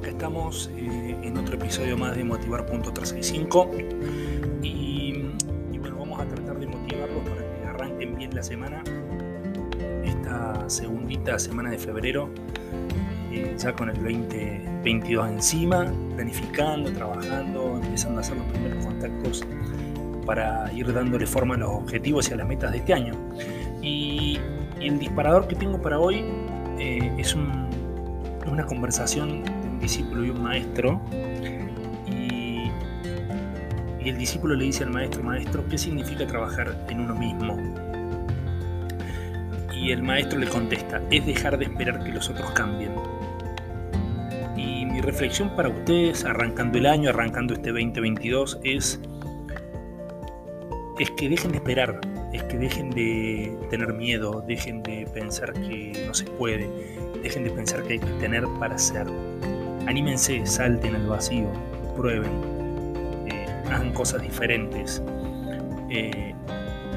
Acá estamos eh, en otro episodio más de Motivar.365 y, y bueno, vamos a tratar de motivarlos para que arranquen bien la semana, esta segundita semana de febrero, eh, ya con el 2022 encima, planificando, trabajando, empezando a hacer los primeros contactos para ir dándole forma a los objetivos y a las metas de este año. Y, el disparador que tengo para hoy eh, es una conversación discípulo y un maestro. Y, el discípulo le dice al maestro, maestro, ¿qué significa trabajar en uno mismo? Y el maestro le contesta, es dejar de esperar que los otros cambien. Y mi reflexión para ustedes, arrancando el año, arrancando este 2022, es, es que dejen de esperar, es que dejen de tener miedo, dejen de pensar que no se puede, dejen de pensar que hay que tener para ser. Anímense, salten al vacío, prueben, eh, hagan cosas diferentes eh,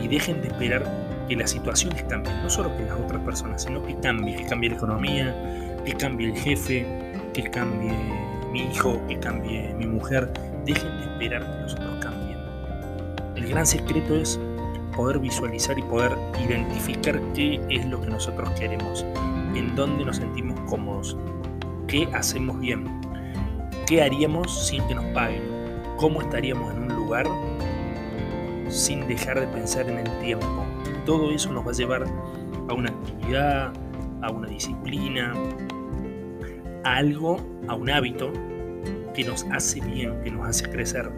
y dejen de esperar que las situaciones cambien, no solo que las otras personas, sino que cambie, que cambie la economía, que cambie el jefe, que cambie mi hijo, que cambie mi mujer. Dejen de esperar que los otros cambien. El gran secreto es poder visualizar y poder identificar qué es lo que nosotros queremos, en dónde nos sentimos cómodos, qué hacemos bien, qué haríamos sin que nos paguen, cómo estaríamos en un lugar sin dejar de pensar en el tiempo. Todo eso nos va a llevar a una actividad, a una disciplina, a algo, a un hábito que nos hace bien, que nos hace crecer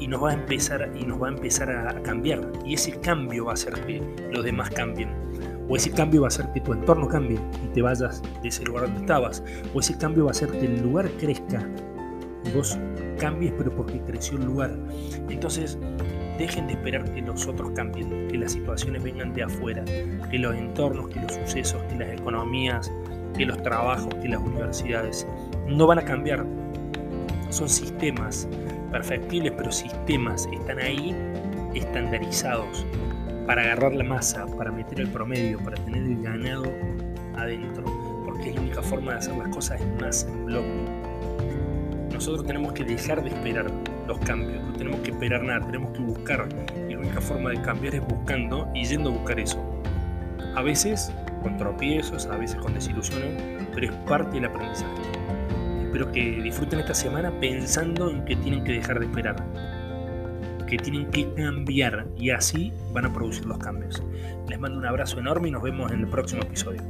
y nos va a empezar y nos va a empezar a cambiar. Y ese cambio va a hacer que los demás cambien o ese cambio va a hacer que tu entorno cambie y te vayas de ese lugar donde estabas. O ese cambio va a hacer que el lugar crezca y vos cambies, pero porque creció el lugar. Entonces, dejen de esperar que los otros cambien, que las situaciones vengan de afuera, que los entornos, que los sucesos, que las economías, que los trabajos, que las universidades no van a cambiar. Son sistemas perfectibles, pero sistemas están ahí estandarizados para agarrar la masa, para meter el promedio, para tener el ganado adentro, porque es la única forma de hacer las cosas en masa, en bloque. Nosotros tenemos que dejar de esperar los cambios, no tenemos que esperar nada, tenemos que buscar. Y la única forma de cambiar es buscando y yendo a buscar eso. A veces con tropiezos, a veces con desilusiones, pero es parte del aprendizaje. Espero que disfruten esta semana pensando en que tienen que dejar de esperar que tienen que cambiar y así van a producir los cambios. Les mando un abrazo enorme y nos vemos en el próximo episodio.